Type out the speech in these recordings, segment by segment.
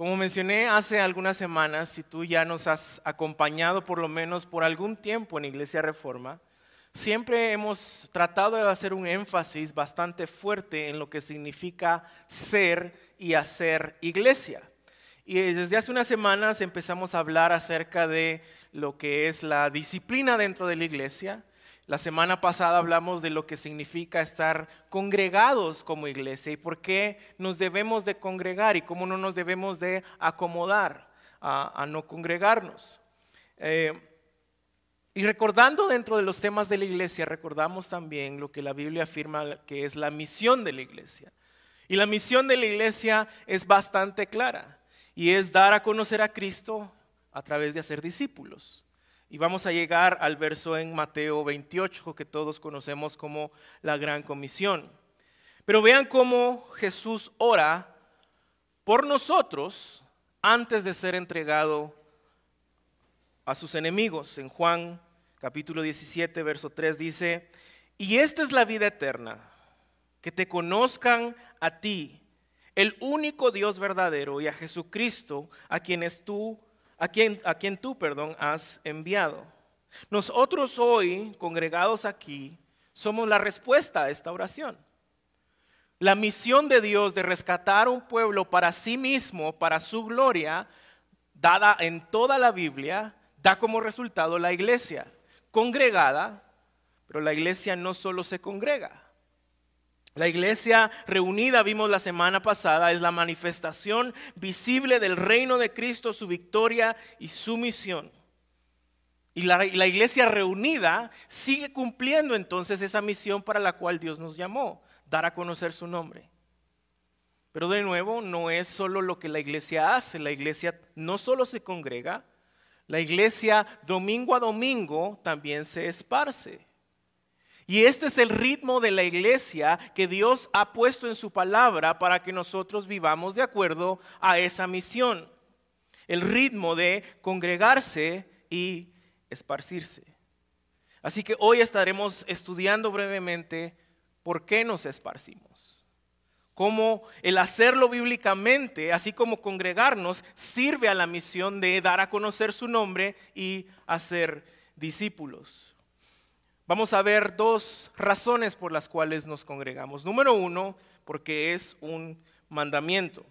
Como mencioné hace algunas semanas, si tú ya nos has acompañado por lo menos por algún tiempo en Iglesia Reforma, siempre hemos tratado de hacer un énfasis bastante fuerte en lo que significa ser y hacer iglesia. Y desde hace unas semanas empezamos a hablar acerca de lo que es la disciplina dentro de la iglesia, la semana pasada hablamos de lo que significa estar congregados como iglesia y por qué nos debemos de congregar y cómo no nos debemos de acomodar a, no congregarnos. Eh, y recordando dentro de los temas de la iglesia, recordamos también lo que la Biblia afirma que es la misión de la iglesia. Y la misión de la iglesia es bastante clara y es dar a conocer a Cristo a través de hacer discípulos. Y vamos a llegar al verso en Mateo 28 que todos conocemos como la gran comisión. Pero vean cómo Jesús ora por nosotros antes de ser entregado a sus enemigos. En Juan capítulo 17, verso 3 dice, y esta es la vida eterna, que te conozcan a ti, el único Dios verdadero, y a Jesucristo, a quienes tú a quien, a quien tú, perdón, has enviado. Nosotros hoy, congregados aquí, somos la respuesta a esta oración. La misión de Dios de rescatar un pueblo para sí mismo, para su gloria, dada en toda la Biblia, da como resultado la iglesia, congregada, pero la iglesia no solo se congrega, la iglesia reunida, vimos la semana pasada, es la manifestación visible del reino de Cristo, su victoria y su misión. Y la, iglesia reunida sigue cumpliendo entonces esa misión para la cual Dios nos llamó, dar a conocer su nombre. Pero de nuevo, no es solo lo que la iglesia hace, la iglesia no solo se congrega, la iglesia domingo a domingo también se esparce. Y este es el ritmo de la iglesia que Dios ha puesto en su palabra para que nosotros vivamos de acuerdo a esa misión. El ritmo de congregarse y esparcirse. Así que hoy estaremos estudiando brevemente por qué nos esparcimos. Cómo el hacerlo bíblicamente, así como congregarnos, sirve a la misión de dar a conocer su nombre y hacer discípulos. Vamos a ver dos razones por las cuales nos congregamos. Número uno, porque es un mandamiento.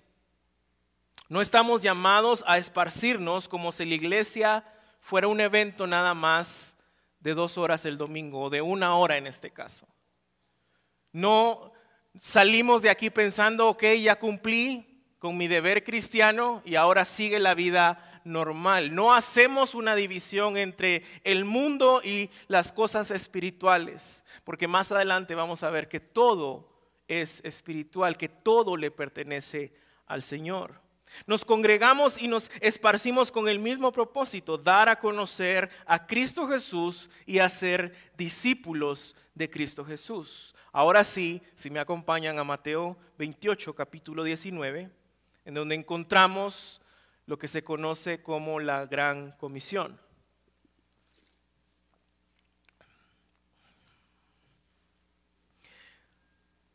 No estamos llamados a esparcirnos como si la iglesia fuera un evento nada más de dos horas el domingo o de una hora en este caso. No salimos de aquí pensando, ok, ya cumplí con mi deber cristiano y ahora sigue la vida normal. No hacemos una división entre el mundo y las cosas espirituales, porque más adelante vamos a ver que todo es espiritual, que todo le pertenece al Señor. Nos congregamos y nos esparcimos con el mismo propósito, dar a conocer a Cristo Jesús y hacer discípulos de Cristo Jesús. Ahora sí, si me acompañan a Mateo 28, capítulo 19, en donde encontramos lo que se conoce como la Gran Comisión.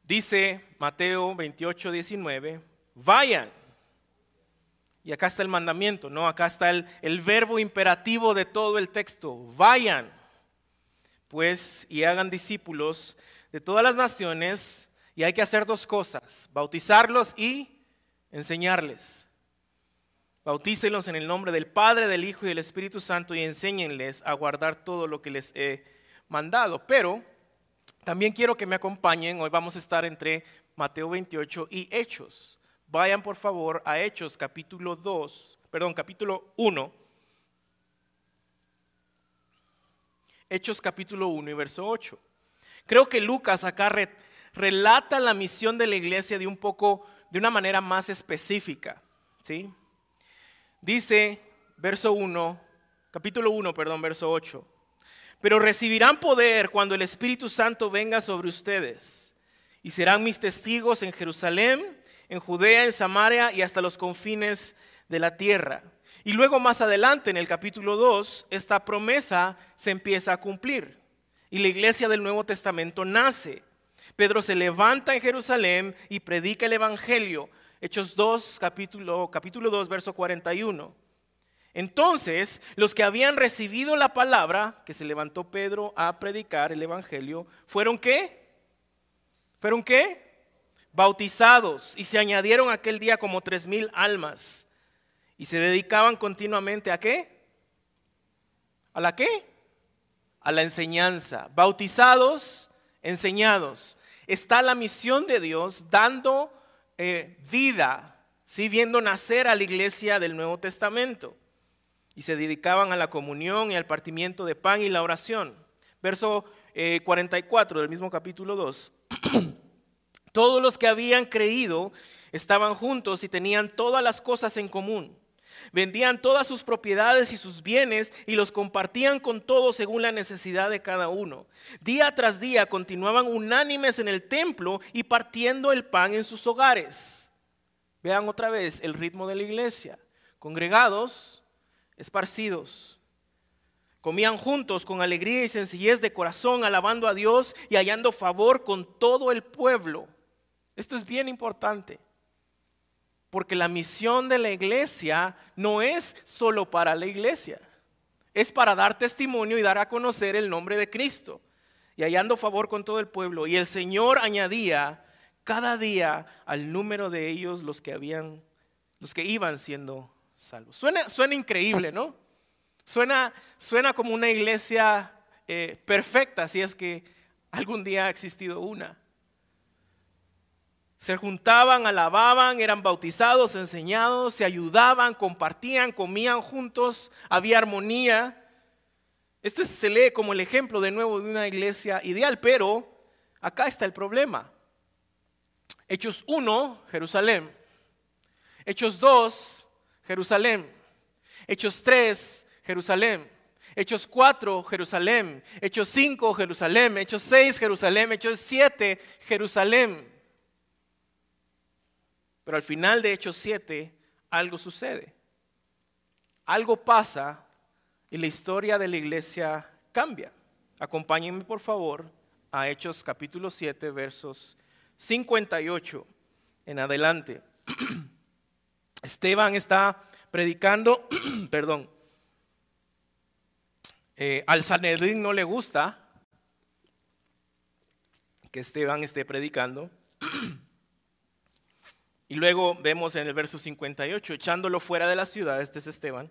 Dice Mateo 28, 19, vayan. Y acá está el mandamiento, ¿no? Acá está el, el verbo imperativo de todo el texto. Vayan, pues, y hagan discípulos de todas las naciones. Y hay que hacer dos cosas, bautizarlos y enseñarles. Bautícelos en el nombre del Padre, del Hijo y del Espíritu Santo y enséñenles a guardar todo lo que les he mandado. Pero también quiero que me acompañen. Hoy vamos a estar entre Mateo 28 y Hechos. Vayan por favor a Hechos capítulo 2, perdón, capítulo 1. Hechos capítulo 1 y verso 8. Creo que Lucas acá relata la misión de la iglesia de un poco, de una manera más específica. ¿Sí? Dice, verso 1, capítulo 1, perdón, verso 8. Pero recibirán poder cuando el Espíritu Santo venga sobre ustedes y serán mis testigos en Jerusalén, en Judea, en Samaria y hasta los confines de la tierra. Y luego más adelante, en el capítulo 2, esta promesa se empieza a cumplir y la iglesia del Nuevo Testamento nace. Pedro se levanta en Jerusalén y predica el Evangelio Hechos 2, capítulo, capítulo 2, verso 41. Entonces, los que habían recibido la palabra, que se levantó Pedro a predicar el Evangelio, fueron qué? ¿Fueron qué? Bautizados y se añadieron aquel día como tres mil almas y se dedicaban continuamente a qué? ¿A la qué? A la enseñanza. Bautizados, enseñados. Está la misión de Dios dando eh, vida, ¿sí? viendo nacer a la iglesia del Nuevo Testamento y se dedicaban a la comunión y al partimiento de pan y la oración. Verso 44 eh, del mismo capítulo 2. Todos los que habían creído estaban juntos y tenían todas las cosas en común. Vendían todas sus propiedades y sus bienes y los compartían con todos según la necesidad de cada uno. Día tras día continuaban unánimes en el templo y partiendo el pan en sus hogares. Vean otra vez el ritmo de la iglesia. Congregados, esparcidos. Comían juntos con alegría y sencillez de corazón, alabando a Dios y hallando favor con todo el pueblo. Esto es bien importante, porque la misión de la iglesia no es solo para la iglesia, es para dar testimonio y dar a conocer el nombre de Cristo, y hallando favor con todo el pueblo. Y el Señor añadía cada día al número de ellos los que habían, los que iban siendo Suena, suena increíble, ¿no? Suena, suena como una iglesia eh, perfecta, si es que algún día ha existido una. Se juntaban, alababan, eran bautizados, enseñados, se ayudaban, compartían, comían juntos, había armonía. Este se lee como el ejemplo de nuevo de una iglesia ideal, pero acá está el problema. Hechos 1, Jerusalén. Hechos 2, Jerusalén. Hechos 3, Jerusalén. Hechos 4, Jerusalén. Hechos 5, Jerusalén. Hechos 6, Jerusalén. Hechos 7, Jerusalén. Pero al final de Hechos 7, algo sucede. Algo pasa y la historia de la iglesia cambia. Acompáñenme por favor a Hechos capítulo 7, versos 58 en adelante. Esteban está predicando, perdón, eh, al Sanedrín no le gusta que Esteban esté predicando. y luego vemos en el verso 58, echándolo fuera de la ciudad, este es Esteban,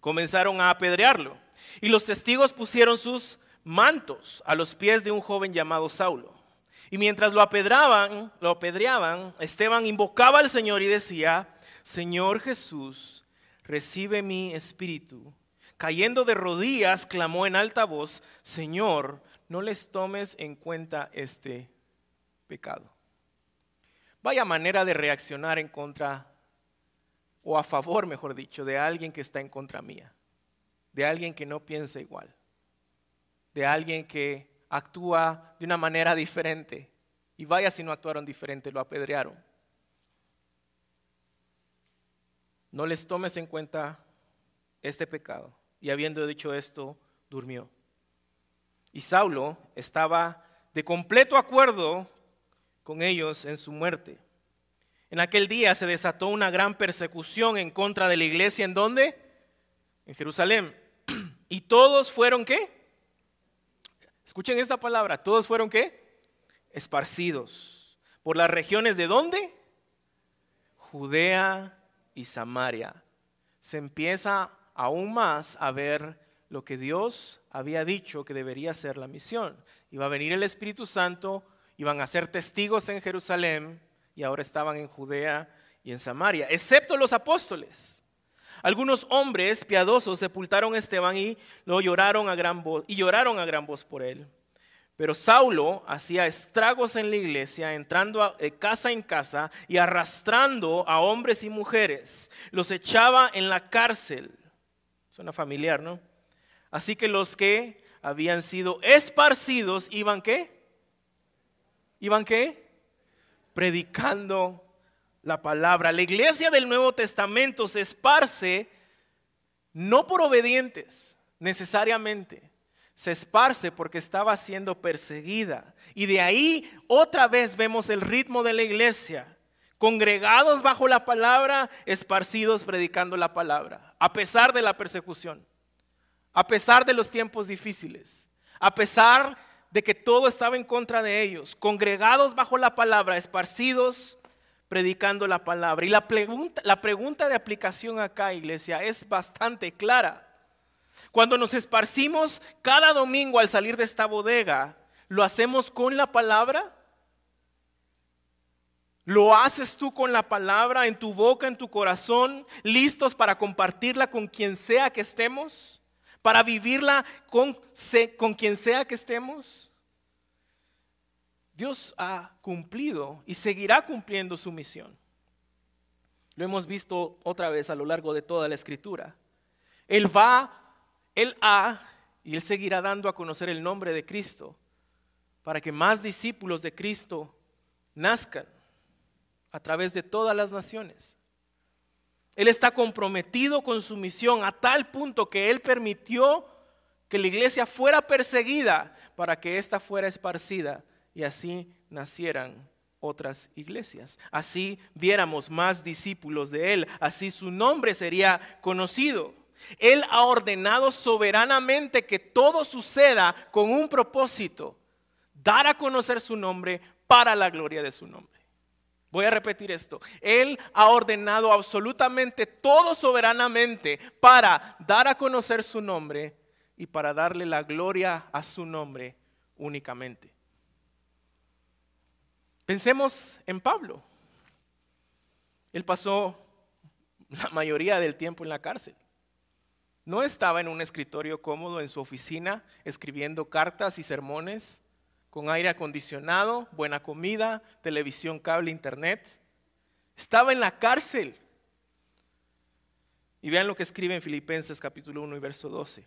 comenzaron a apedrearlo. Y los testigos pusieron sus mantos a los pies de un joven llamado Saulo. Y mientras lo apedraban, lo apedreaban, Esteban invocaba al Señor y decía, Señor Jesús, recibe mi espíritu. Cayendo de rodillas, clamó en alta voz, Señor, no les tomes en cuenta este pecado. Vaya manera de reaccionar en contra, o a favor, mejor dicho, de alguien que está en contra mía, de alguien que no piensa igual, de alguien que actúa de una manera diferente. Y vaya si no actuaron diferente, lo apedrearon. no les tomes en cuenta este pecado. Y habiendo dicho esto, durmió. Y Saulo estaba de completo acuerdo con ellos en su muerte. En aquel día se desató una gran persecución en contra de la iglesia. ¿En dónde? En Jerusalén. ¿Y todos fueron qué? Escuchen esta palabra. ¿Todos fueron qué? Esparcidos. ¿Por las regiones de dónde? Judea, y Samaria. Se empieza aún más a ver lo que Dios había dicho que debería ser la misión. Iba a venir el Espíritu Santo, iban a ser testigos en Jerusalén y ahora estaban en Judea y en Samaria, excepto los apóstoles. Algunos hombres piadosos sepultaron a Esteban y lo lloraron a gran voz y lloraron a gran voz por él. Pero Saulo hacía estragos en la iglesia, entrando de casa en casa y arrastrando a hombres y mujeres. Los echaba en la cárcel. Suena familiar, ¿no? Así que los que habían sido esparcidos iban qué? ¿Iban qué? Predicando la palabra. La iglesia del Nuevo Testamento se esparce no por obedientes necesariamente, se esparce porque estaba siendo perseguida. Y de ahí otra vez vemos el ritmo de la iglesia. congregados bajo la palabra, esparcidos predicando la palabra, a pesar de la persecución, a pesar de los tiempos difíciles, a pesar de que todo estaba en contra de ellos, congregados bajo la palabra, esparcidos predicando la palabra. Y la pregunta, la pregunta de aplicación acá, iglesia, es bastante clara. Cuando nos esparcimos cada domingo al salir de esta bodega, ¿lo hacemos con la palabra? ¿Lo haces tú con la palabra en tu boca, en tu corazón, listos para compartirla con quien sea que estemos? ¿Para vivirla con, con quien sea que estemos? Dios ha cumplido y seguirá cumpliendo su misión. Lo hemos visto otra vez a lo largo de toda la escritura. Él va, Él ha y Él seguirá dando a conocer el nombre de Cristo para que más discípulos de Cristo nazcan a través de todas las naciones. Él está comprometido con su misión a tal punto que Él permitió que la iglesia fuera perseguida para que ésta fuera esparcida y así nacieran otras iglesias. Así viéramos más discípulos de Él, así su nombre sería conocido. Él ha ordenado soberanamente que todo suceda con un propósito, dar a conocer su nombre para la gloria de su nombre. Voy a repetir esto. Él ha ordenado absolutamente todo soberanamente para dar a conocer su nombre y para darle la gloria a su nombre únicamente. Pensemos en Pablo. Él pasó la mayoría del tiempo en la cárcel. No estaba en un escritorio cómodo en su oficina escribiendo cartas y sermones con aire acondicionado, buena comida, televisión, cable, internet. Estaba en la cárcel. Y vean lo que escribe en Filipenses capítulo 1 y verso 12.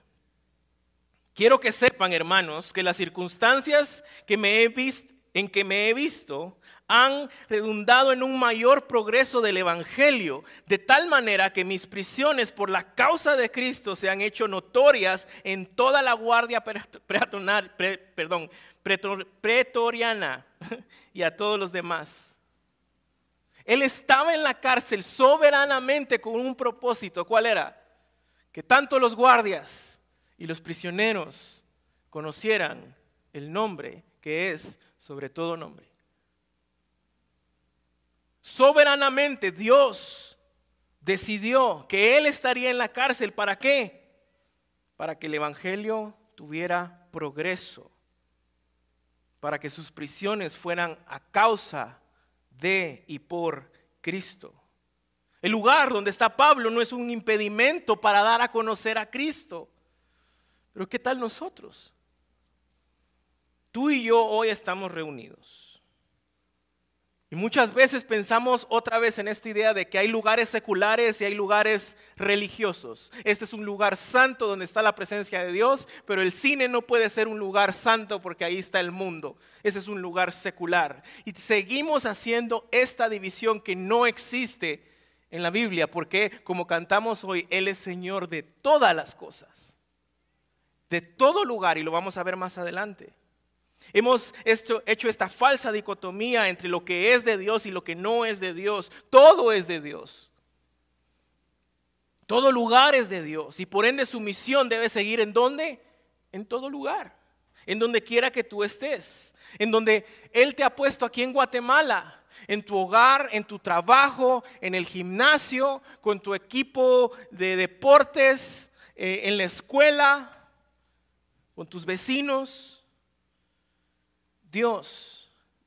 Quiero que sepan, hermanos, que las circunstancias que me he visto, en que me he visto han redundado en un mayor progreso del Evangelio, de tal manera que mis prisiones por la causa de Cristo se han hecho notorias en toda la guardia perdón, pretoriana y a todos los demás. Él estaba en la cárcel soberanamente con un propósito. ¿Cuál era? Que tanto los guardias y los prisioneros conocieran el nombre que es sobre todo nombre. Soberanamente Dios decidió que Él estaría en la cárcel. ¿Para qué? Para que el Evangelio tuviera progreso para que sus prisiones fueran a causa de y por Cristo. El lugar donde está Pablo no es un impedimento para dar a conocer a Cristo. Pero ¿qué tal nosotros? Tú y yo hoy estamos reunidos. Y muchas veces pensamos otra vez en esta idea de que hay lugares seculares y hay lugares religiosos. Este es un lugar santo donde está la presencia de Dios, pero el cine no puede ser un lugar santo porque ahí está el mundo. Ese es un lugar secular. Y seguimos haciendo esta división que no existe en la Biblia, porque como cantamos hoy, Él es Señor de todas las cosas, de todo lugar, y lo vamos a ver más adelante. Hemos hecho, esta falsa dicotomía entre lo que es de Dios y lo que no es de Dios. Todo es de Dios. Todo lugar es de Dios. Y por ende su misión debe seguir en dónde? En todo lugar. En donde quiera que tú estés. En donde Él te ha puesto aquí en Guatemala. En tu hogar, en tu trabajo, en el gimnasio, con tu equipo de deportes, eh, en la escuela, con tus vecinos Dios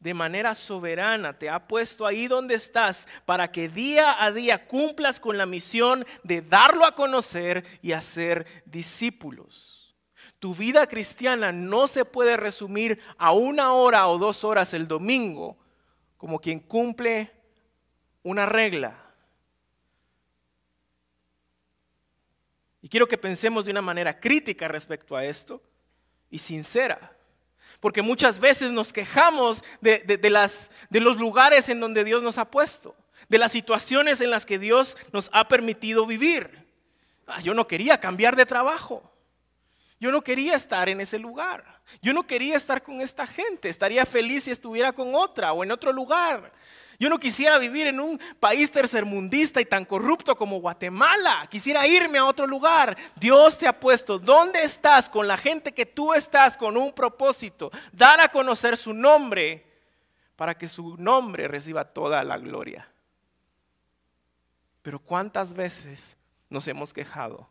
de manera soberana te ha puesto ahí donde estás para que día a día cumplas con la misión de darlo a conocer y hacer discípulos. Tu vida cristiana no se puede resumir a una hora o dos horas el domingo como quien cumple una regla. Y quiero que pensemos de una manera crítica respecto a esto y sincera porque muchas veces nos quejamos de, de los lugares en donde Dios nos ha puesto, de las situaciones en las que Dios nos ha permitido vivir. Ah, yo no quería cambiar de trabajo. Yo no quería estar en ese lugar. Yo no quería estar con esta gente. Estaría feliz si estuviera con otra o en otro lugar. Yo no quisiera vivir en un país tercermundista y tan corrupto como Guatemala. Quisiera irme a otro lugar. Dios te ha puesto. ¿Dónde estás con la gente que tú estás con un propósito? Dar a conocer su nombre para que su nombre reciba toda la gloria. Pero ¿cuántas veces nos hemos quejado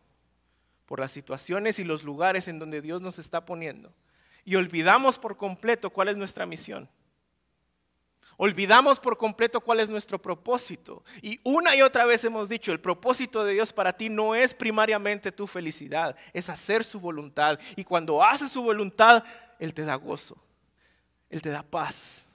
por las situaciones y los lugares en donde Dios nos está poniendo? Y olvidamos por completo cuál es nuestra misión. Olvidamos por completo cuál es nuestro propósito. Y una y otra vez hemos dicho, el propósito de Dios para ti no es primariamente tu felicidad, es hacer su voluntad. Y cuando haces su voluntad, Él te da gozo, Él te da paz.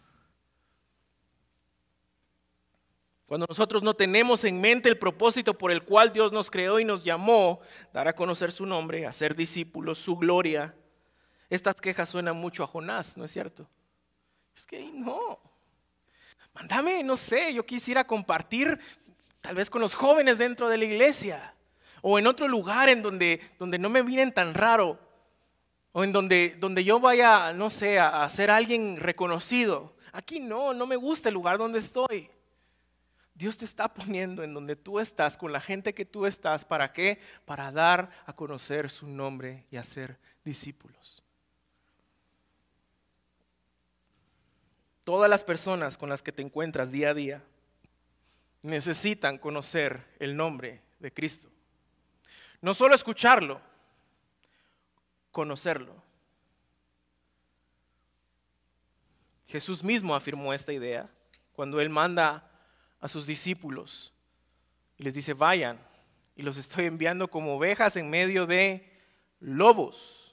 Cuando nosotros no tenemos en mente el propósito por el cual Dios nos creó y nos llamó, dar a conocer su nombre, hacer discípulos, su gloria, estas quejas suenan mucho a Jonás, ¿no es cierto? Es que no. Mándame, no sé, yo quisiera compartir tal vez con los jóvenes dentro de la iglesia o en otro lugar en donde, donde no me miren tan raro o en donde, donde yo vaya, no sé, a, a ser alguien reconocido. Aquí no, no me gusta el lugar donde estoy. Dios te está poniendo en donde tú estás, con la gente que tú estás. ¿Para qué? Para dar a conocer su nombre y hacer discípulos. Todas las personas con las que te encuentras día a día necesitan conocer el nombre de Cristo. No solo escucharlo, conocerlo. Jesús mismo afirmó esta idea cuando él manda a sus discípulos y les dice, vayan, y los estoy enviando como ovejas en medio de lobos.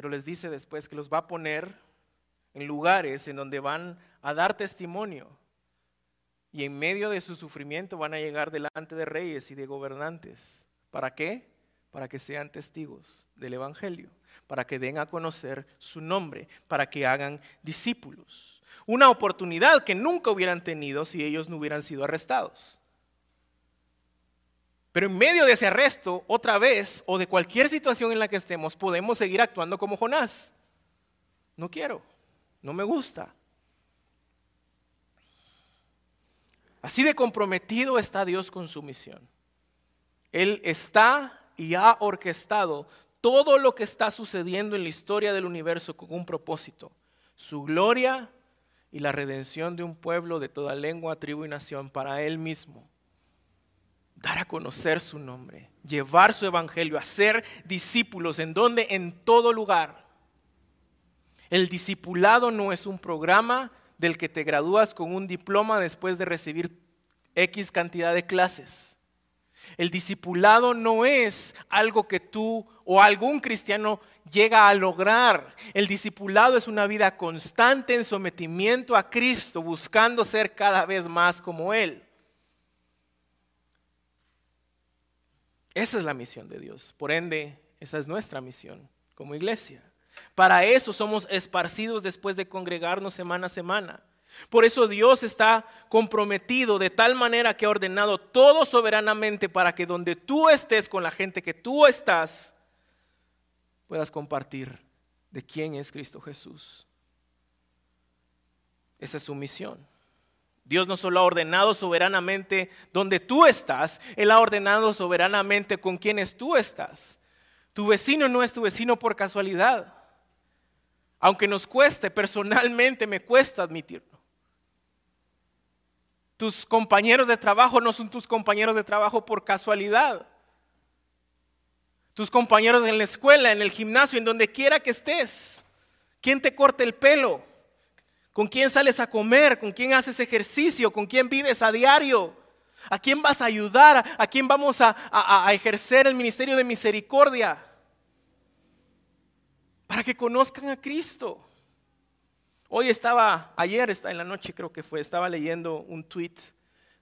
Pero les dice después que los va a poner en lugares en donde van a dar testimonio. Y en medio de su sufrimiento van a llegar delante de reyes y de gobernantes. ¿Para qué? Para que sean testigos del Evangelio, para que den a conocer su nombre, para que hagan discípulos una oportunidad que nunca hubieran tenido si ellos no hubieran sido arrestados. Pero en medio de ese arresto, otra vez, o de cualquier situación en la que estemos, podemos seguir actuando como Jonás. No quiero, no me gusta. Así de comprometido está Dios con su misión. Él está y ha orquestado todo lo que está sucediendo en la historia del universo con un propósito. Su gloria y la redención de un pueblo de toda lengua, tribu y nación para Él mismo. Dar a conocer su nombre, llevar su evangelio, hacer discípulos en donde, en todo lugar. El discipulado no es un programa del que te gradúas con un diploma después de recibir X cantidad de clases. El discipulado no es algo que tú o algún cristiano llega a lograr. El discipulado es una vida constante en sometimiento a Cristo, buscando ser cada vez más como Él. Esa es la misión de Dios. Por ende, esa es nuestra misión como iglesia. Para eso somos esparcidos después de congregarnos semana a semana. Por eso Dios está comprometido de tal manera que ha ordenado todo soberanamente para que donde tú estés con la gente que tú estás, puedas compartir de quién es Cristo Jesús. Esa es su misión. Dios no solo ha ordenado soberanamente donde tú estás, Él ha ordenado soberanamente con quienes tú estás. Tu vecino no es tu vecino por casualidad. Aunque nos cueste, personalmente me cuesta admitirlo. Tus compañeros de trabajo no son tus compañeros de trabajo por casualidad. Tus compañeros en la escuela, en el gimnasio, en donde quiera que estés. ¿Quién te corta el pelo? ¿Con quién sales a comer? ¿Con quién haces ejercicio? ¿Con quién vives a diario? ¿A quién vas a ayudar? ¿A quién vamos a, ejercer el ministerio de misericordia? Para que conozcan a Cristo. Hoy estaba, ayer en la noche creo que fue, estaba leyendo un tweet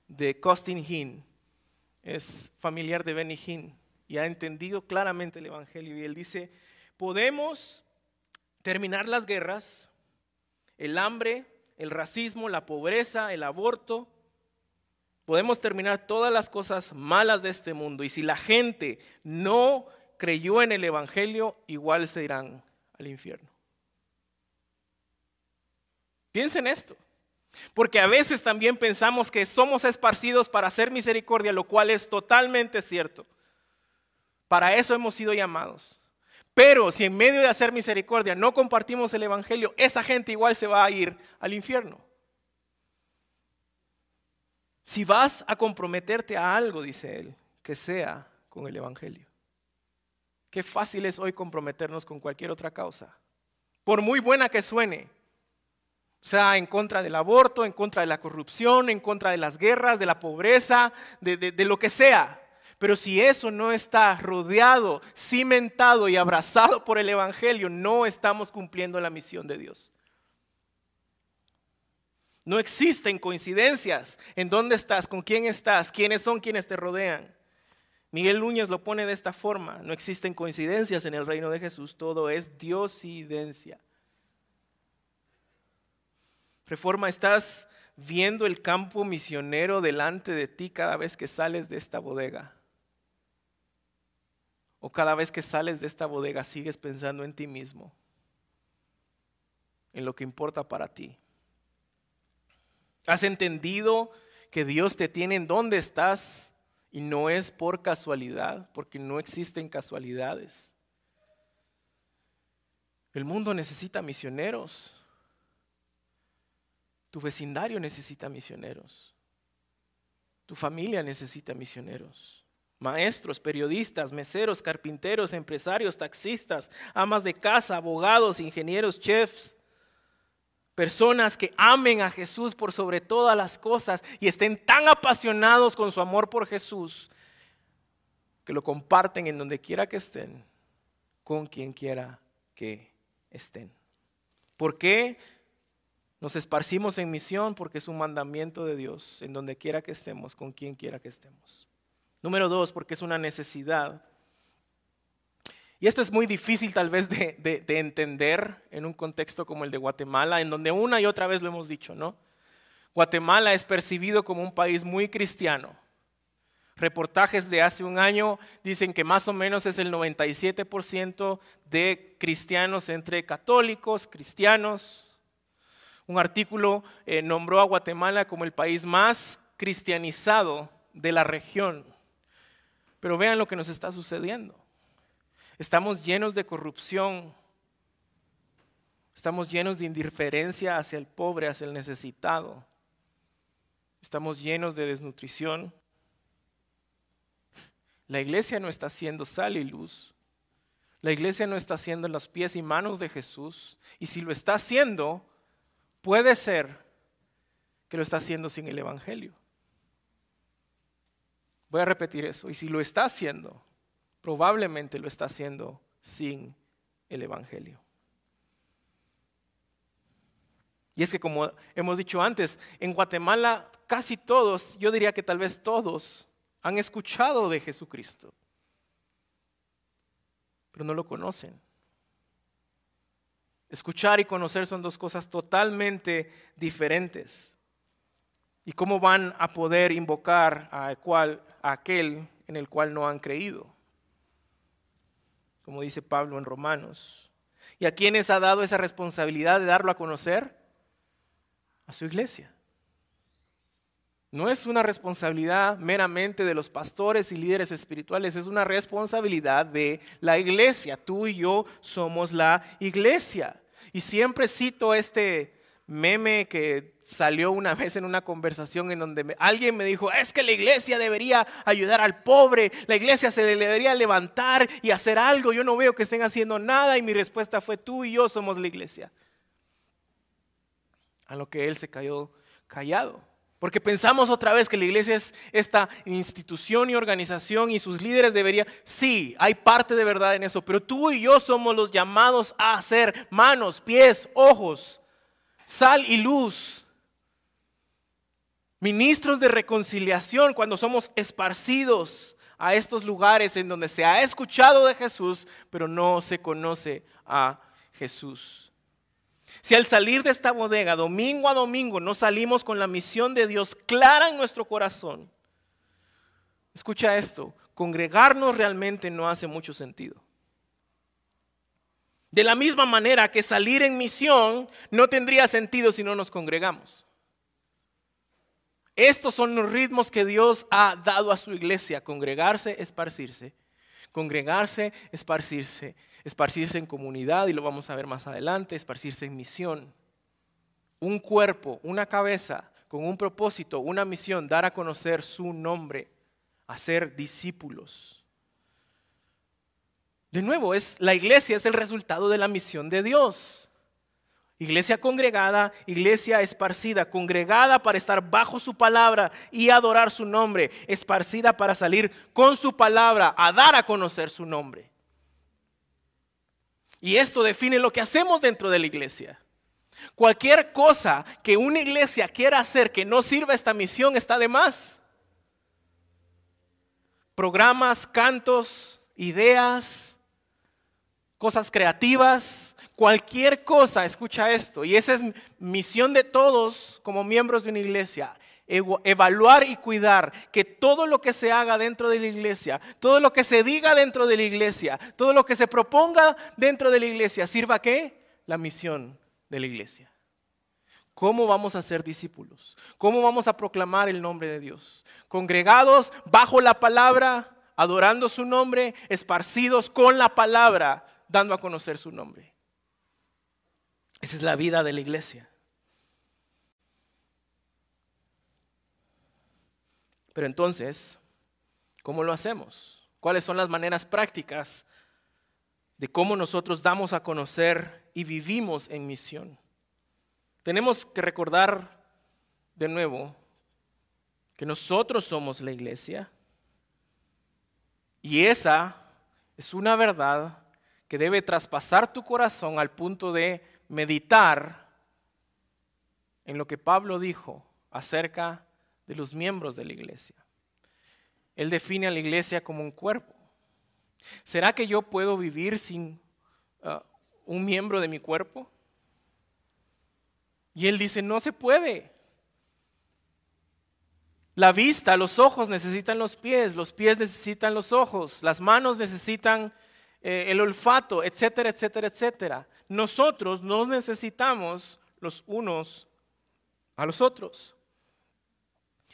de Costin Hinn, es familiar de Benny Hinn y ha entendido claramente el Evangelio y él dice, podemos terminar las guerras, el hambre, el racismo, la pobreza, el aborto, podemos terminar todas las cosas malas de este mundo y si la gente no creyó en el Evangelio, igual se irán al infierno. Piensen esto. Porque a veces también pensamos que somos esparcidos para hacer misericordia, lo cual es totalmente cierto. Para eso hemos sido llamados. Pero si en medio de hacer misericordia no compartimos el Evangelio, esa gente igual se va a ir al infierno. Si vas a comprometerte a algo, dice él, que sea con el Evangelio. Qué fácil es hoy comprometernos con cualquier otra causa. Por muy buena que suene, sea, en contra del aborto, en contra de la corrupción, en contra de las guerras, de la pobreza, de, lo que sea. Pero si eso no está rodeado, cimentado y abrazado por el Evangelio, no estamos cumpliendo la misión de Dios. No existen coincidencias en dónde estás, con quién estás, quiénes son quienes te rodean. Miguel Núñez lo pone de esta forma, no existen coincidencias en el reino de Jesús, todo es diosidencia. Reforma, estás viendo el campo misionero delante de ti cada vez que sales de esta bodega. O cada vez que sales de esta bodega sigues pensando en ti mismo, en lo que importa para ti. ¿Has entendido que Dios te tiene en donde estás y no es por casualidad, porque no existen casualidades? El mundo necesita misioneros. Tu vecindario necesita misioneros. Tu familia necesita misioneros. Maestros, periodistas, meseros, carpinteros, empresarios, taxistas, amas de casa, abogados, ingenieros, chefs. Personas que amen a Jesús por sobre todas las cosas y estén tan apasionados con su amor por Jesús que lo comparten en donde quiera que estén, con quien quiera que estén. ¿Por qué? Nos esparcimos en misión porque es un mandamiento de Dios, en donde quiera que estemos, con quien quiera que estemos. Número dos, porque es una necesidad. Y esto es muy difícil tal vez de, de, entender en un contexto como el de Guatemala, en donde una y otra vez lo hemos dicho, ¿no? Guatemala es percibido como un país muy cristiano. Reportajes de hace un año dicen que más o menos es el 97% de cristianos entre católicos, cristianos, un artículo eh, nombró a Guatemala como el país más cristianizado de la región. Pero vean lo que nos está sucediendo. Estamos llenos de corrupción. Estamos llenos de indiferencia hacia el pobre, hacia el necesitado. Estamos llenos de desnutrición. La iglesia no está haciendo sal y luz. La iglesia no está haciendo los pies y manos de Jesús. Y si lo está haciendo, Puede ser que lo está haciendo sin el Evangelio. Voy a repetir eso. Y si lo está haciendo, probablemente lo está haciendo sin el Evangelio. Y es que como hemos dicho antes, en Guatemala casi todos, yo diría que tal vez todos, han escuchado de Jesucristo, pero no lo conocen. Escuchar y conocer son dos cosas totalmente diferentes. ¿Y cómo van a poder invocar a, aquel en el cual no han creído? Como dice Pablo en Romanos. ¿Y a quiénes ha dado esa responsabilidad de darlo a conocer? A su iglesia. No es una responsabilidad meramente de los pastores y líderes espirituales, es una responsabilidad de la iglesia. Tú y yo somos la iglesia. Y siempre cito este meme que salió una vez en una conversación en donde alguien me dijo, es que la iglesia debería ayudar al pobre, la iglesia se debería levantar y hacer algo, yo no veo que estén haciendo nada y mi respuesta fue, tú y yo somos la iglesia. A lo que él se cayó callado. Porque pensamos otra vez que la iglesia es esta institución y organización y sus líderes deberían, sí, hay parte de verdad en eso, pero tú y yo somos los llamados a ser manos, pies, ojos, sal y luz. Ministros de reconciliación cuando somos esparcidos a estos lugares en donde se ha escuchado de Jesús, pero no se conoce a Jesús. Si al salir de esta bodega, domingo a domingo, no salimos con la misión de Dios clara en nuestro corazón, escucha esto, congregarnos realmente no hace mucho sentido. De la misma manera que salir en misión no tendría sentido si no nos congregamos. Estos son los ritmos que Dios ha dado a su iglesia, congregarse, esparcirse, congregarse, esparcirse, esparcirse en comunidad, y lo vamos a ver más adelante, esparcirse en misión. Un cuerpo, una cabeza, con un propósito, una misión, dar a conocer su nombre, hacer discípulos. De nuevo, es, la iglesia es el resultado de la misión de Dios. Iglesia congregada, iglesia esparcida, congregada para estar bajo su palabra y adorar su nombre, esparcida para salir con su palabra a dar a conocer su nombre. Y esto define lo que hacemos dentro de la iglesia. Cualquier cosa que una iglesia quiera hacer que no sirva esta misión está de más. Programas, cantos, ideas, cosas creativas, Cualquier cosa, escucha esto, y esa es misión de todos como miembros de una iglesia, evaluar y cuidar que todo lo que se haga dentro de la iglesia, todo lo que se diga dentro de la iglesia, todo lo que se proponga dentro de la iglesia, sirva a qué? La misión de la iglesia. ¿Cómo vamos a ser discípulos? ¿Cómo vamos a proclamar el nombre de Dios? Congregados bajo la palabra, adorando su nombre, esparcidos con la palabra, dando a conocer su nombre. Esa es la vida de la iglesia. Pero entonces, ¿cómo lo hacemos? ¿Cuáles son las maneras prácticas de cómo nosotros damos a conocer y vivimos en misión? Tenemos que recordar de nuevo que nosotros somos la iglesia y esa es una verdad que debe traspasar tu corazón al punto de meditar en lo que Pablo dijo acerca de los miembros de la iglesia. Él define a la iglesia como un cuerpo. ¿Será que yo puedo vivir sin uh, un miembro de mi cuerpo? Y él dice, no se puede. La vista, los ojos necesitan los pies, los pies necesitan los ojos, las manos necesitan eh, el olfato, etcétera, etcétera, etcétera. Nosotros nos necesitamos los unos a los otros.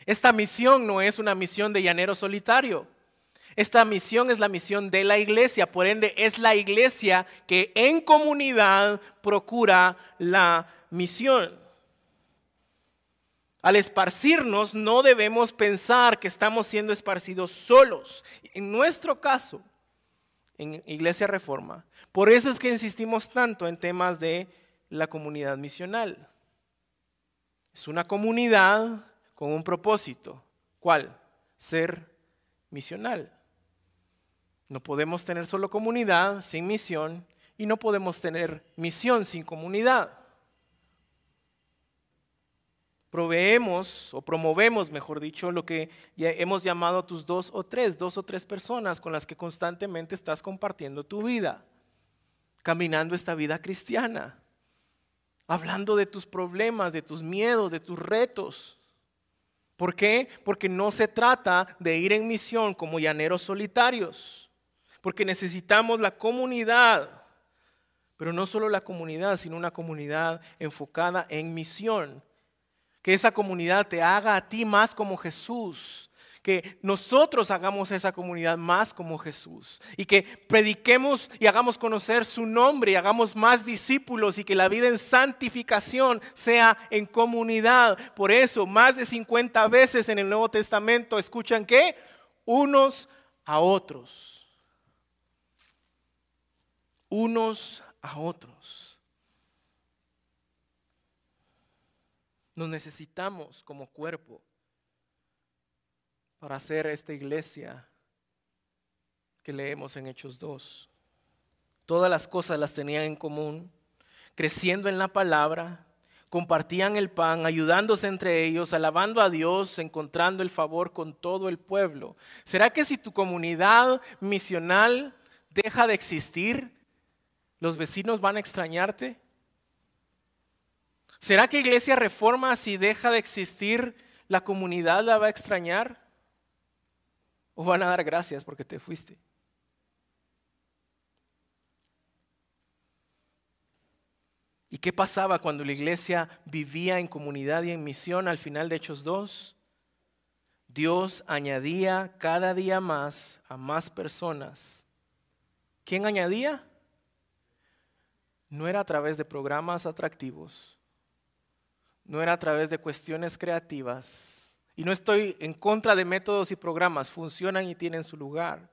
Esta misión no es una misión de llanero solitario. Esta misión es la misión de la iglesia, por ende es la iglesia que en comunidad procura la misión. Al esparcirnos no debemos pensar que estamos siendo esparcidos solos. En nuestro caso, en Iglesia Reforma. Por eso es que insistimos tanto en temas de la comunidad misional. Es una comunidad con un propósito. ¿Cuál? Ser misional. No podemos tener solo comunidad sin misión y no podemos tener misión sin comunidad proveemos o promovemos, mejor dicho, lo que hemos llamado tus dos o tres, dos o tres personas con las que constantemente estás compartiendo tu vida, caminando esta vida cristiana, hablando de tus problemas, de tus miedos, de tus retos. ¿Por qué? Porque no se trata de ir en misión como llaneros solitarios, porque necesitamos la comunidad, pero no solo la comunidad, sino una comunidad enfocada en misión que esa comunidad te haga a ti más como Jesús. Que nosotros hagamos esa comunidad más como Jesús. Y que prediquemos y hagamos conocer su nombre y hagamos más discípulos y que la vida en santificación sea en comunidad. Por eso, más de 50 veces en el Nuevo Testamento escuchan que unos a otros. Unos a otros. Nos necesitamos como cuerpo para hacer esta iglesia que leemos en Hechos 2. Todas las cosas las tenían en común, creciendo en la palabra, compartían el pan, ayudándose entre ellos, alabando a Dios, encontrando el favor con todo el pueblo. ¿Será que si tu comunidad misional deja de existir, los vecinos van a extrañarte? ¿Será que Iglesia Reforma si deja de existir, la comunidad la va a extrañar? ¿O van a dar gracias porque te fuiste? ¿Y qué pasaba cuando la iglesia vivía en comunidad y en misión al final de Hechos 2? Dios añadía cada día más a más personas. ¿Quién añadía? No era a través de programas atractivos, no era a través de cuestiones creativas. Y no estoy en contra de métodos y programas, funcionan y tienen su lugar,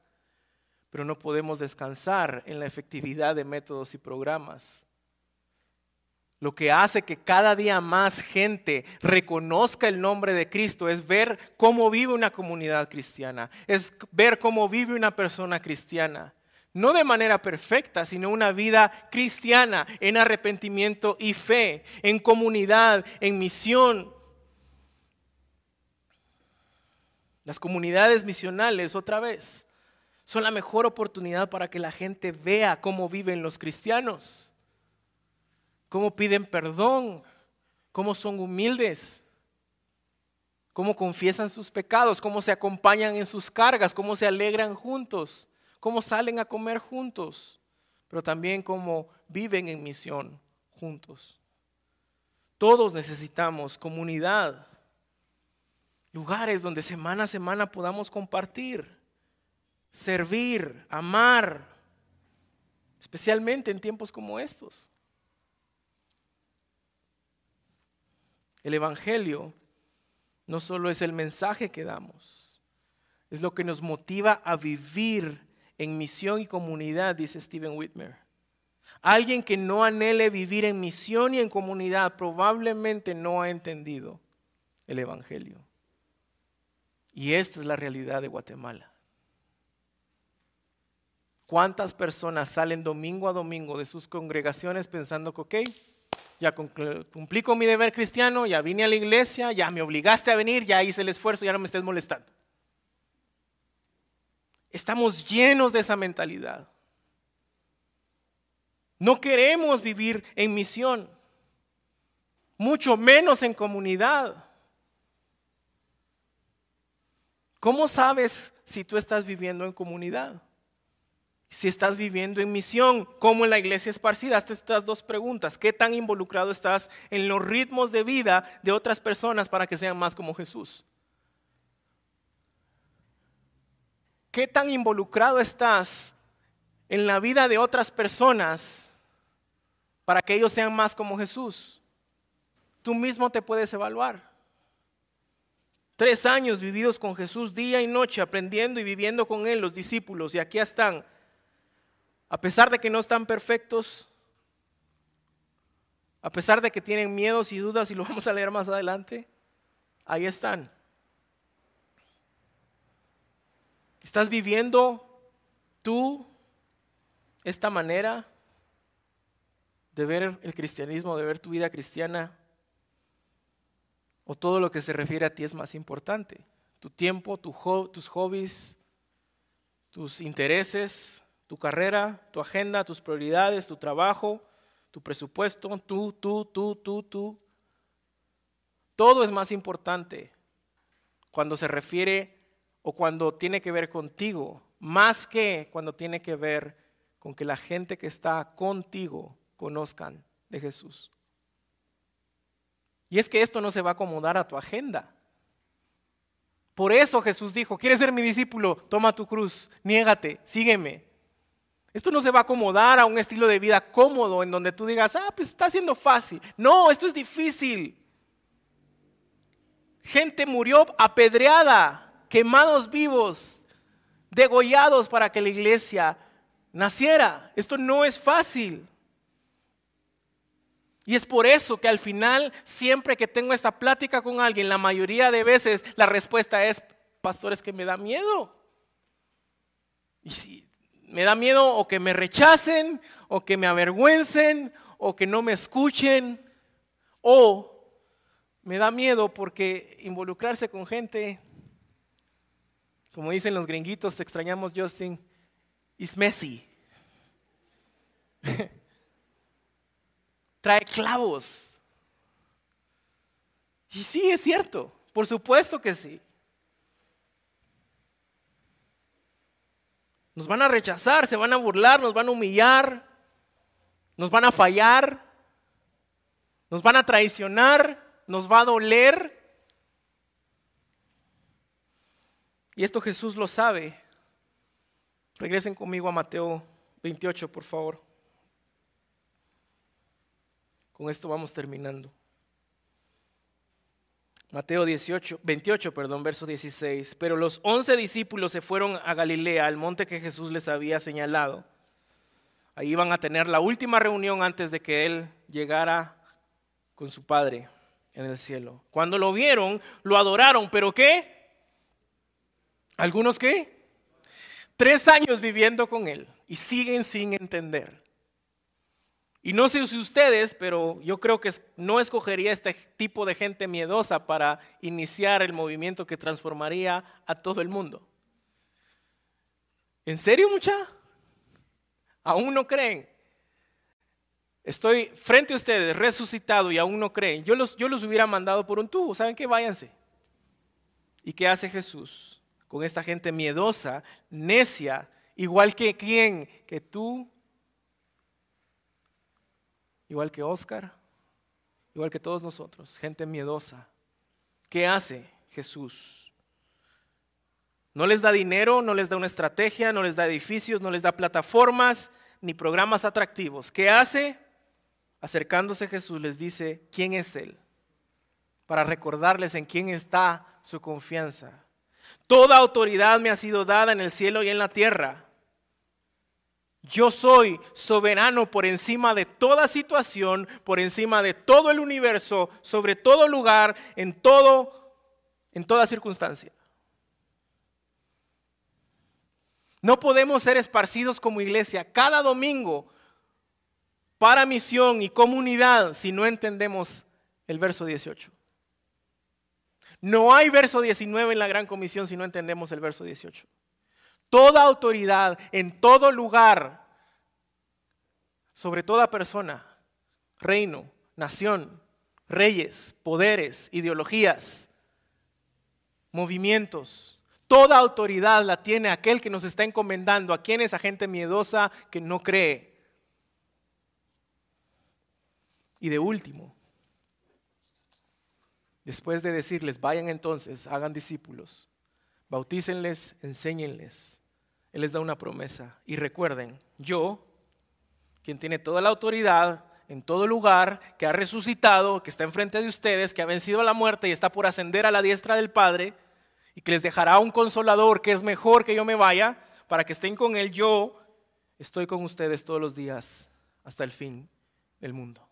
pero no podemos descansar en la efectividad de métodos y programas. Lo que hace que cada día más gente reconozca el nombre de Cristo es ver cómo vive una comunidad cristiana, es ver cómo vive una persona cristiana. No de manera perfecta, sino una vida cristiana en arrepentimiento y fe, en comunidad, en misión. Las comunidades misionales, otra vez, son la mejor oportunidad para que la gente vea cómo viven los cristianos cómo piden perdón, cómo son humildes, cómo confiesan sus pecados, cómo se acompañan en sus cargas, cómo se alegran juntos, cómo salen a comer juntos, pero también cómo viven en misión juntos. Todos necesitamos comunidad, lugares donde semana a semana podamos compartir, servir, amar, especialmente en tiempos como estos. El Evangelio no solo es el mensaje que damos, es lo que nos motiva a vivir en misión y comunidad, dice Stephen Whitmer. Alguien que no anhele vivir en misión y en comunidad probablemente no ha entendido el Evangelio. Y esta es la realidad de Guatemala. ¿Cuántas personas salen domingo a domingo de sus congregaciones pensando que, ok, ya cumplí con mi deber cristiano, ya vine a la iglesia, ya me obligaste a venir, ya hice el esfuerzo, ya no me estés molestando. Estamos llenos de esa mentalidad. No queremos vivir en misión, mucho menos en comunidad. ¿Cómo sabes si tú estás viviendo en comunidad? si estás viviendo en misión, como en la iglesia esparcida. Hazte estas dos preguntas. ¿Qué tan involucrado estás en los ritmos de vida de otras personas para que sean más como Jesús? ¿Qué tan involucrado estás en la vida de otras personas para que ellos sean más como Jesús? Tú mismo te puedes evaluar. Tres años vividos con Jesús día y noche, aprendiendo y viviendo con Él, los discípulos, y aquí están a pesar de que no están perfectos, a pesar de que tienen miedos y dudas, y lo vamos a leer más adelante, ahí están. ¿Estás viviendo tú esta manera de ver el cristianismo, de ver tu vida cristiana? ¿O todo lo que se refiere a ti es más importante? Tu tiempo, tus hobbies, tus intereses, tu carrera, tu agenda, tus prioridades, tu trabajo, tu presupuesto, tú, tú, tú, tú, tú. Todo es más importante cuando se refiere o cuando tiene que ver contigo, más que cuando tiene que ver con que la gente que está contigo conozcan de Jesús. Y es que esto no se va a acomodar a tu agenda. Por eso Jesús dijo, ¿quieres ser mi discípulo? Toma tu cruz, niégate, sígueme. Esto no se va a acomodar a un estilo de vida cómodo en donde tú digas, ah, pues está siendo fácil. No, esto es difícil. Gente murió apedreada, quemados vivos, degollados para que la iglesia naciera. Esto no es fácil. Y es por eso que al final, siempre que tengo esta plática con alguien, la mayoría de veces la respuesta es, pastores, que me da miedo. Y si me da miedo o que me rechacen, o que me avergüencen, o que no me escuchen, o me da miedo porque involucrarse con gente, como dicen los gringuitos, te extrañamos Justin, is messy. Trae clavos. Y sí, es cierto, por supuesto que sí. Nos van a rechazar, se van a burlar, nos van a humillar, nos van a fallar. Nos van a traicionar, nos va a doler. Y esto Jesús lo sabe. Regresen conmigo a Mateo 28, por favor. Con esto vamos terminando. Mateo 18, 28, perdón, verso 16. Pero los once discípulos se fueron a Galilea, al monte que Jesús les había señalado. Ahí iban a tener la última reunión antes de que Él llegara con su Padre en el cielo. Cuando lo vieron, lo adoraron, pero ¿qué? ¿Algunos qué? Tres años viviendo con Él y siguen sin entender. Y no sé si ustedes, pero yo creo que no escogería este tipo de gente miedosa para iniciar el movimiento que transformaría a todo el mundo. ¿En serio, mucha? ¿Aún no creen? Estoy frente a ustedes, resucitado y aún no creen. Yo los, yo los hubiera mandado por un tubo. ¿Saben qué? Váyanse. ¿Y qué hace Jesús con esta gente miedosa, necia, igual que quién? Que tú igual que Oscar, igual que todos nosotros, gente miedosa. ¿Qué hace Jesús? No les da dinero, no les da una estrategia, no les da edificios, no les da plataformas ni programas atractivos. ¿Qué hace? Acercándose Jesús les dice, ¿quién es Él? Para recordarles en quién está su confianza. Toda autoridad me ha sido dada en el cielo y en la tierra. Yo soy soberano por encima de toda situación, por encima de todo el universo, sobre todo lugar, en todo en toda circunstancia. No podemos ser esparcidos como iglesia cada domingo para misión y comunidad si no entendemos el verso 18. No hay verso 19 en la gran comisión si no entendemos el verso 18 toda autoridad en todo lugar, sobre toda persona, reino, nación, reyes, poderes, ideologías, movimientos. Toda autoridad la tiene aquel que nos está encomendando. ¿A quién es gente miedosa que no cree? Y de último, después de decirles, vayan entonces, hagan discípulos, bautícenles, enséñenles él les da una promesa. Y recuerden, yo, quien tiene toda la autoridad en todo lugar, que ha resucitado, que está enfrente de ustedes, que ha vencido a la muerte y está por ascender a la diestra del Padre, y que les dejará un consolador que es mejor que yo me vaya, para que estén con Él, yo estoy con ustedes todos los días hasta el fin del mundo.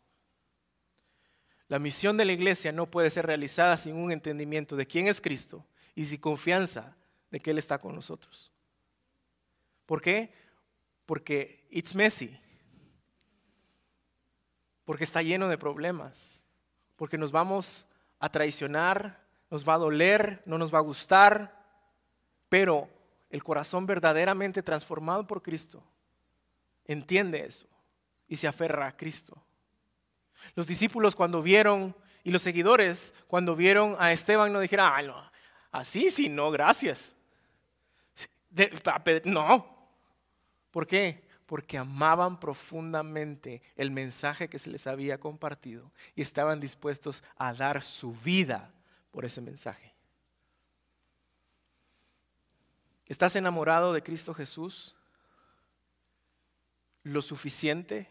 La misión de la iglesia no puede ser realizada sin un entendimiento de quién es Cristo y sin confianza de que Él está con nosotros. ¿Por qué? Porque it's messy. Porque está lleno de problemas. Porque nos vamos a traicionar, nos va a doler, no nos va a gustar. Pero el corazón verdaderamente transformado por Cristo entiende eso y se aferra a Cristo. Los discípulos cuando vieron y los seguidores cuando vieron a Esteban no dijeron, así sí, no, gracias. no, ¿Por qué? Porque amaban profundamente el mensaje que se les había compartido y estaban dispuestos a dar su vida por ese mensaje. ¿Estás enamorado de Cristo Jesús? ¿Lo suficiente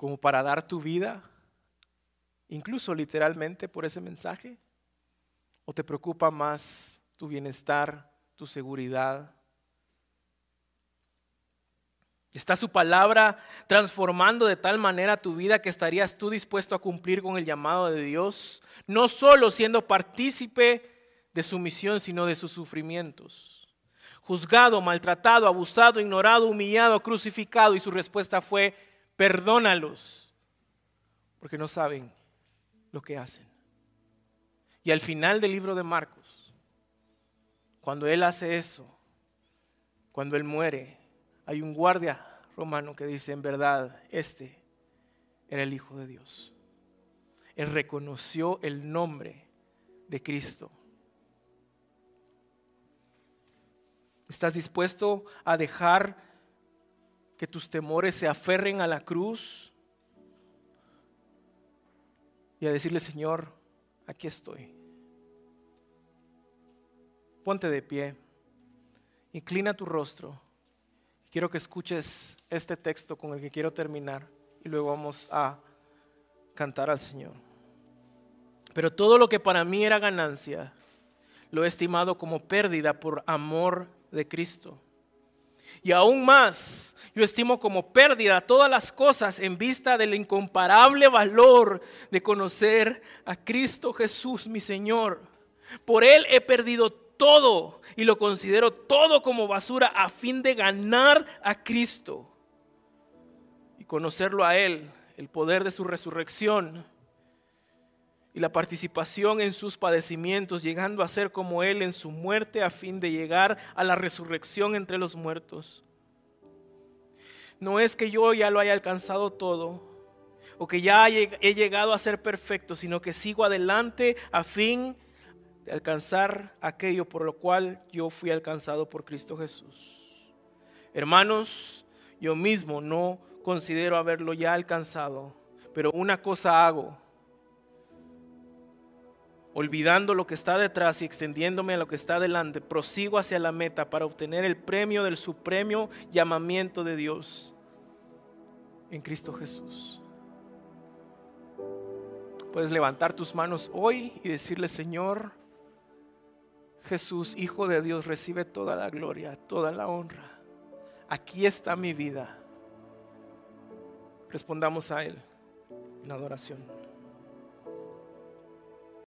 como para dar tu vida, incluso literalmente, por ese mensaje? ¿O te preocupa más tu bienestar, tu seguridad, ¿Está su palabra transformando de tal manera tu vida que estarías tú dispuesto a cumplir con el llamado de Dios? No solo siendo partícipe de su misión, sino de sus sufrimientos. Juzgado, maltratado, abusado, ignorado, humillado, crucificado y su respuesta fue, perdónalos, porque no saben lo que hacen. Y al final del libro de Marcos, cuando él hace eso, cuando él muere, hay un guardia romano que dice, en verdad, este era el Hijo de Dios. Él reconoció el nombre de Cristo. ¿Estás dispuesto a dejar que tus temores se aferren a la cruz? y a decirle, Señor, aquí estoy. Ponte de pie, inclina tu rostro. Quiero que escuches este texto con el que quiero terminar y luego vamos a cantar al Señor. Pero todo lo que para mí era ganancia, lo he estimado como pérdida por amor de Cristo. Y aún más, yo estimo como pérdida todas las cosas en vista del incomparable valor de conocer a Cristo Jesús, mi Señor. Por Él he perdido todo y lo considero todo como basura a fin de ganar a Cristo y conocerlo a Él, el poder de su resurrección y la participación en sus padecimientos, llegando a ser como Él en su muerte a fin de llegar a la resurrección entre los muertos. No es que yo ya lo haya alcanzado todo o que ya he llegado a ser perfecto, sino que sigo adelante a fin de alcanzar aquello por lo cual yo fui alcanzado por Cristo Jesús. Hermanos, yo mismo no considero haberlo ya alcanzado, pero una cosa hago olvidando lo que está detrás y extendiéndome a lo que está delante, prosigo hacia la meta para obtener el premio del supremo llamamiento de Dios en Cristo Jesús. Puedes levantar tus manos hoy y decirle, Señor, Jesús, Hijo de Dios, recibe toda la gloria, toda la honra. Aquí está mi vida. Respondamos a Él en adoración.